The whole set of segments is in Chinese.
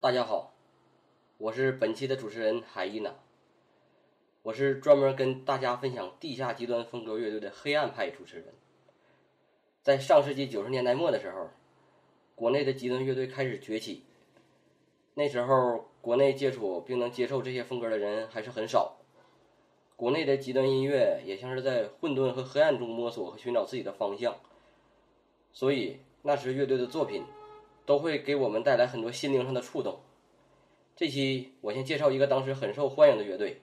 大家好，我是本期的主持人海伊娜，我是专门跟大家分享地下极端风格乐队的黑暗派主持人。在上世纪九十年代末的时候，国内的极端乐队开始崛起。那时候，国内接触并能接受这些风格的人还是很少。国内的极端音乐也像是在混沌和黑暗中摸索和寻找自己的方向，所以那时乐队的作品。都会给我们带来很多心灵上的触动。这期我先介绍一个当时很受欢迎的乐队，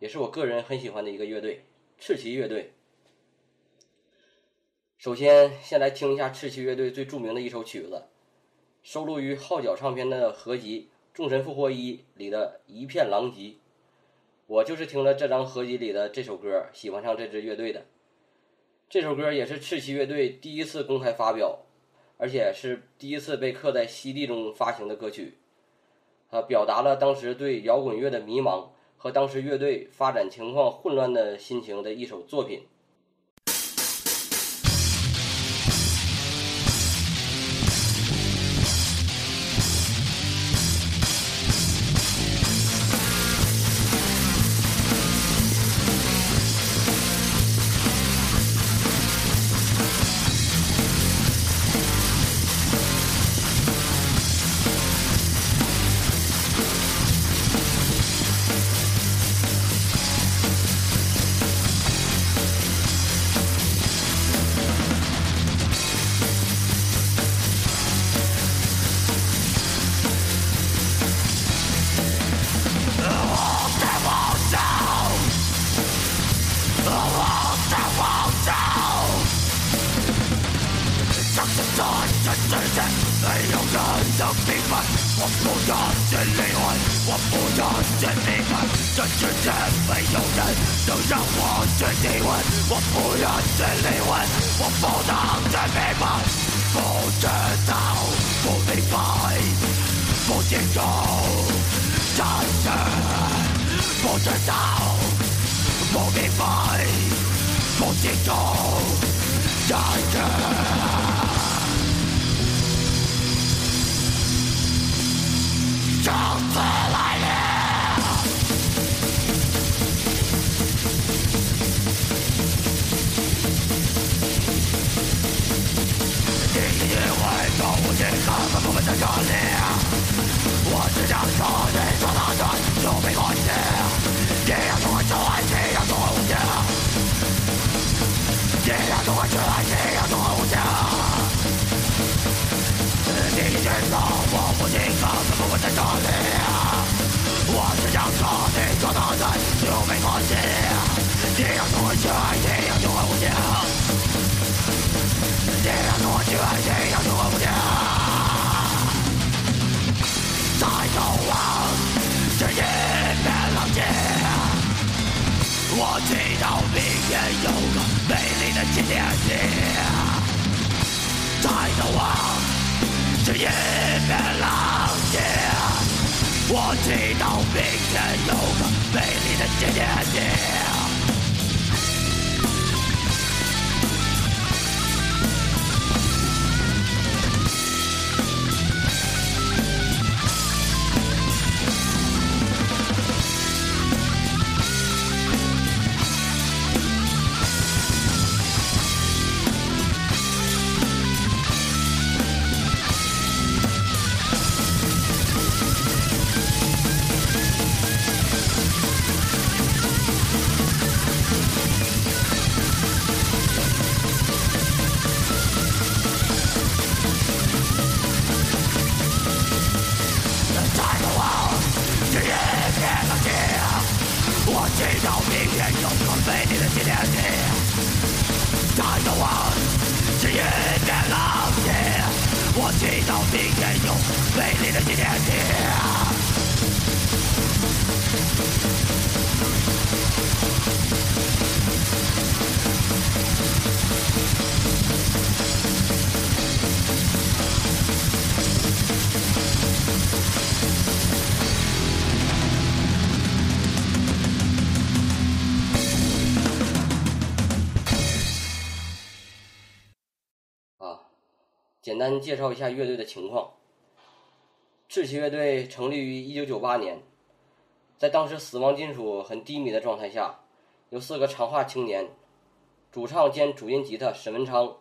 也是我个人很喜欢的一个乐队——赤旗乐队。首先，先来听一下赤旗乐队最著名的一首曲子，收录于号角唱片的合集《众神复活一》里的一片狼藉。我就是听了这张合集里的这首歌，喜欢上这支乐队的。这首歌也是赤旗乐队第一次公开发表。而且是第一次被刻在 CD 中发行的歌曲，啊，表达了当时对摇滚乐的迷茫和当时乐队发展情况混乱的心情的一首作品。再追问，我不要再追问，我不能再追问。不知道，不明白，不清楚，但是不知道，不明白，不清楚，但是就是来。我只想做你左道者，永不放弃。一样仇恨却还一样仇恨无解，一样仇恨却还一样仇恨无解。自己知道我不行，可不会在放弃。啊！我只想做你左道者，永不放弃。一样仇恨却还一样仇恨无解，一样仇恨却还一样。我祈祷明天有个美丽的今天。再走啊，是一片狼藉。我祈祷明天有个美丽的今天。天有美丽的晴天，你抬头望是一片蓝天。我祈祷明天有美丽的晴天。简单介绍一下乐队的情况。赤旗乐队成立于1998年，在当时死亡金属很低迷的状态下，有四个长发青年，主唱兼主音吉他沈文昌，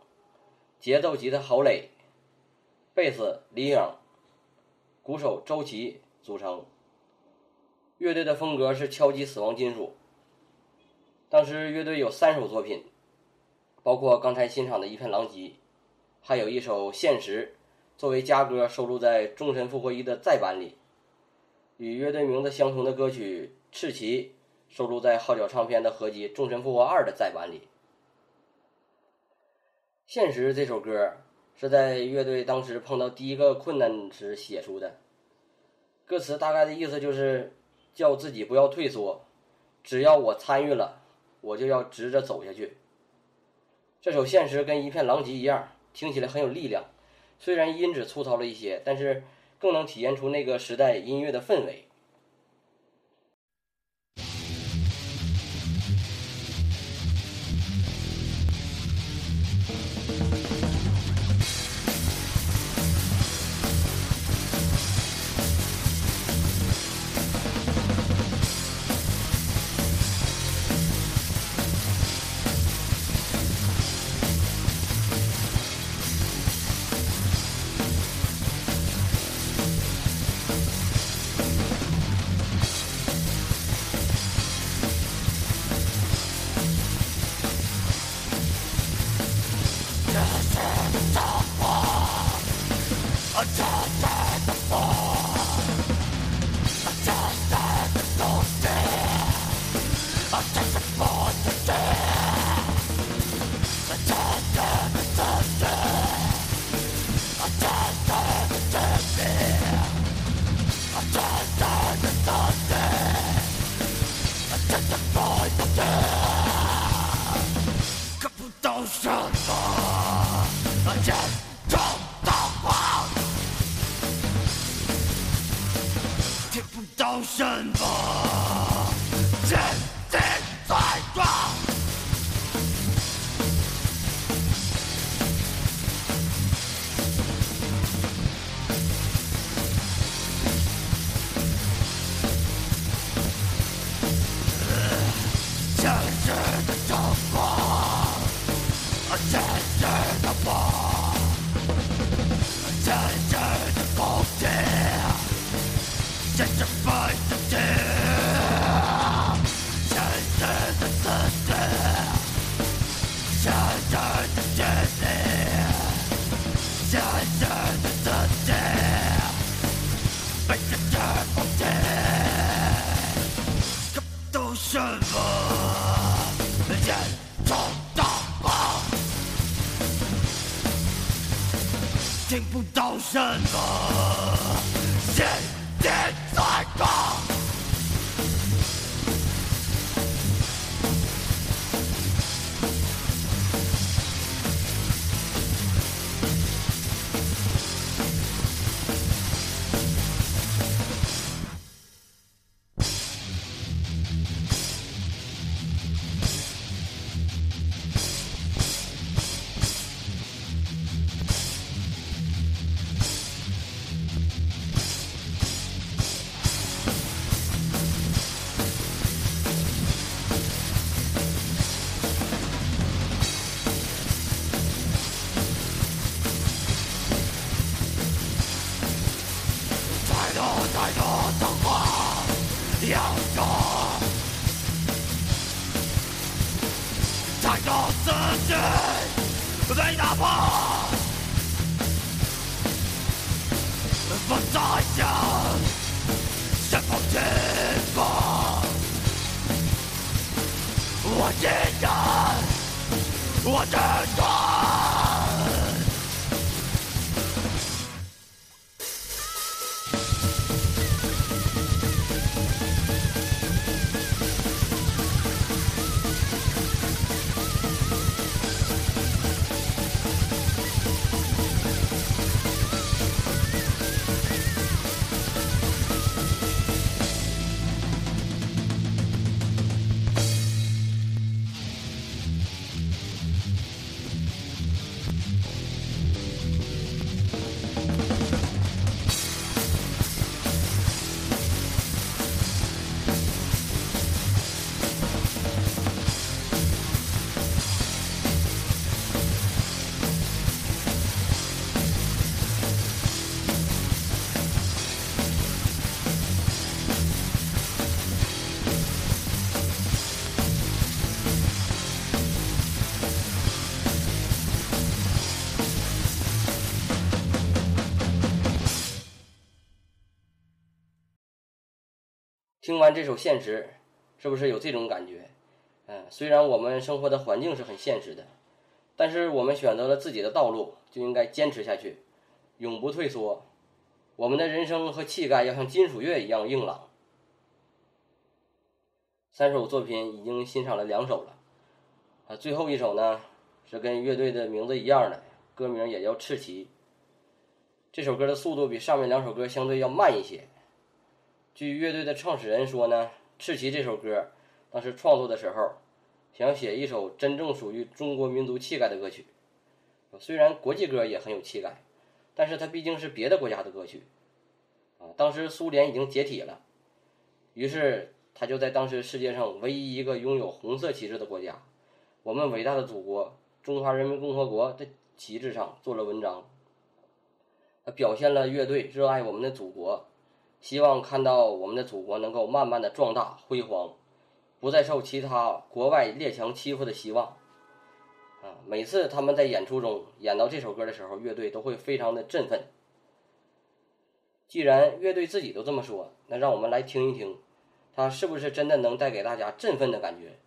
节奏吉他郝磊，贝斯李颖，鼓手周琦组成。乐队的风格是敲击死亡金属。当时乐队有三首作品，包括刚才欣赏的一片狼藉，还有一首《现实》，作为佳歌收录在《众神复活一》的再版里。与乐队名字相同的歌曲《赤旗》收录在号角唱片的合集《众神复活二》的再版里。《现实》这首歌是在乐队当时碰到第一个困难时写出的，歌词大概的意思就是叫自己不要退缩，只要我参与了。我就要直着走下去。这首《现实》跟一片狼藉一样，听起来很有力量。虽然音质粗糙了一些，但是更能体现出那个时代音乐的氛围。被打破，不再想身旁前方，我依然，我执着。听完这首《现实》，是不是有这种感觉？嗯，虽然我们生活的环境是很现实的，但是我们选择了自己的道路，就应该坚持下去，永不退缩。我们的人生和气概要像金属乐一样硬朗。三首作品已经欣赏了两首了，啊，最后一首呢是跟乐队的名字一样的，歌名也叫《赤旗》。这首歌的速度比上面两首歌相对要慢一些。据乐队的创始人说呢，《赤旗》这首歌当时创作的时候，想写一首真正属于中国民族气概的歌曲。虽然国际歌也很有气概，但是它毕竟是别的国家的歌曲。啊，当时苏联已经解体了，于是。他就在当时世界上唯一一个拥有红色旗帜的国家，我们伟大的祖国中华人民共和国的旗帜上做了文章。他表现了乐队热爱我们的祖国，希望看到我们的祖国能够慢慢的壮大辉煌，不再受其他国外列强欺负的希望。啊，每次他们在演出中演到这首歌的时候，乐队都会非常的振奋。既然乐队自己都这么说，那让我们来听一听。他是不是真的能带给大家振奋的感觉？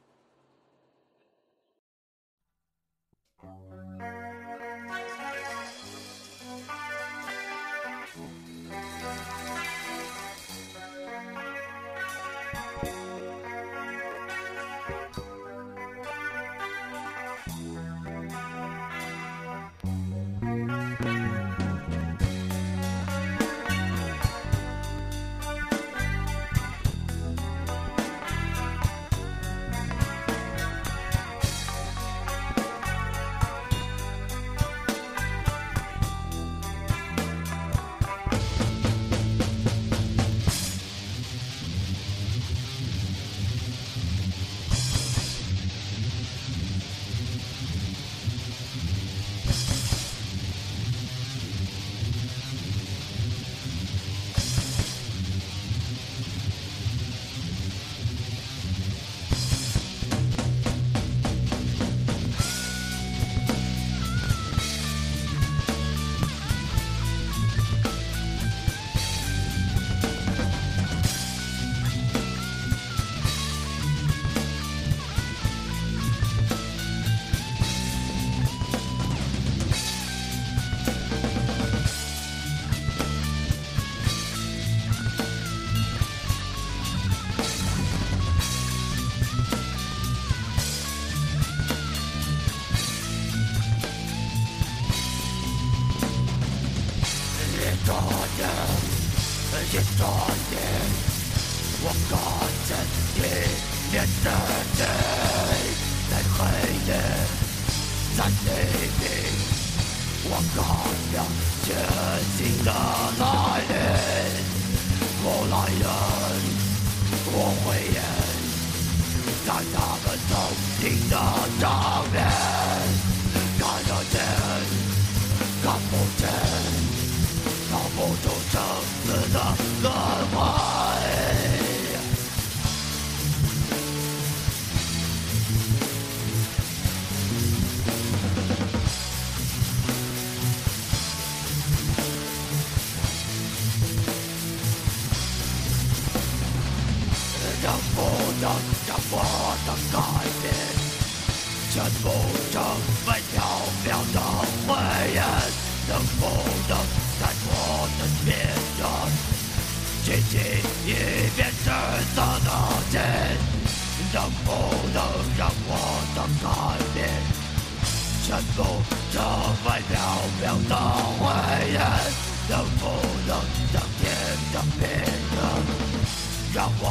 让我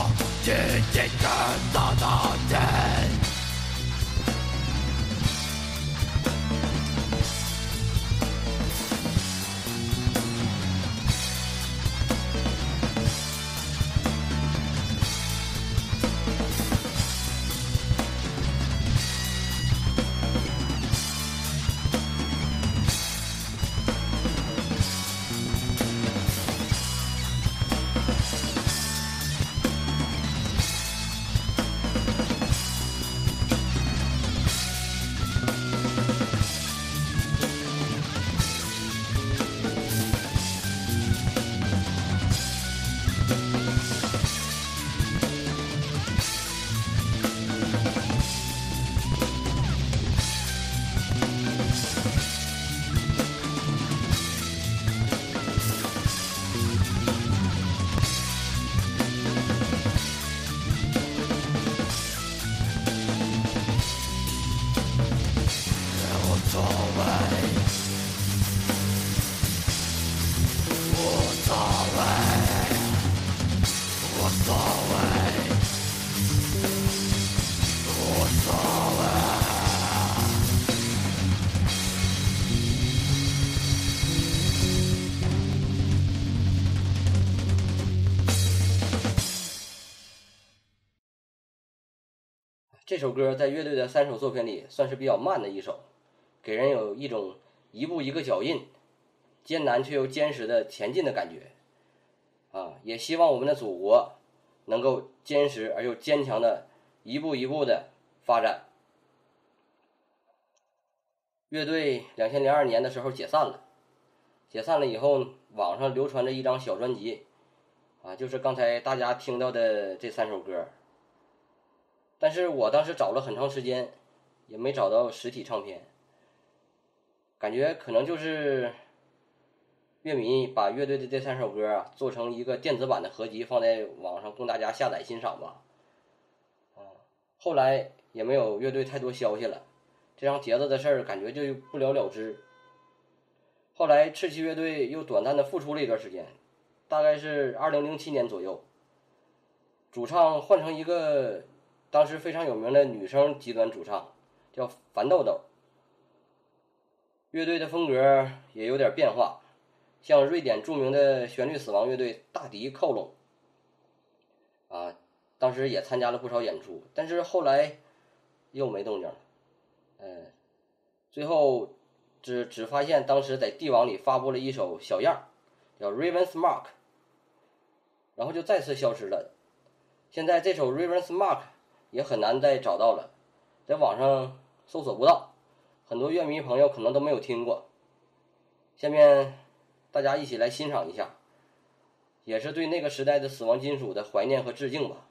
紧紧的抓着你这首歌在乐队的三首作品里算是比较慢的一首，给人有一种一步一个脚印，艰难却又坚实的前进的感觉。啊，也希望我们的祖国能够坚实而又坚强的一步一步的发展。乐队两千零二年的时候解散了，解散了以后，网上流传着一张小专辑，啊，就是刚才大家听到的这三首歌。但是我当时找了很长时间，也没找到实体唱片，感觉可能就是乐迷把乐队的这三首歌啊做成一个电子版的合集，放在网上供大家下载欣赏吧。啊，后来也没有乐队太多消息了。这张碟子的事儿感觉就不了了之。后来赤旗乐队又短暂的复出了一段时间，大概是二零零七年左右。主唱换成一个当时非常有名的女生极端主唱，叫樊豆豆。乐队的风格也有点变化，向瑞典著名的旋律死亡乐队大迪靠拢。啊，当时也参加了不少演出，但是后来又没动静了。嗯，最后只只发现当时在帝王里发布了一首小样，叫 Raven's Mark，然后就再次消失了。现在这首 Raven's Mark 也很难再找到了，在网上搜索不到，很多乐迷朋友可能都没有听过。下面大家一起来欣赏一下，也是对那个时代的死亡金属的怀念和致敬吧。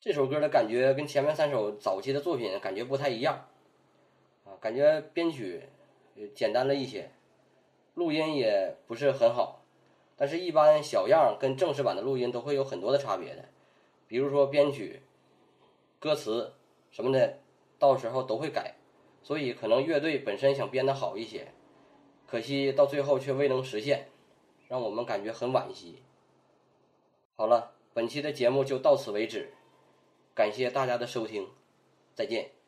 这首歌的感觉跟前面三首早期的作品感觉不太一样，啊，感觉编曲简单了一些，录音也不是很好，但是一般小样跟正式版的录音都会有很多的差别的，比如说编曲、歌词什么的，到时候都会改，所以可能乐队本身想编得好一些，可惜到最后却未能实现，让我们感觉很惋惜。好了，本期的节目就到此为止。感谢大家的收听，再见。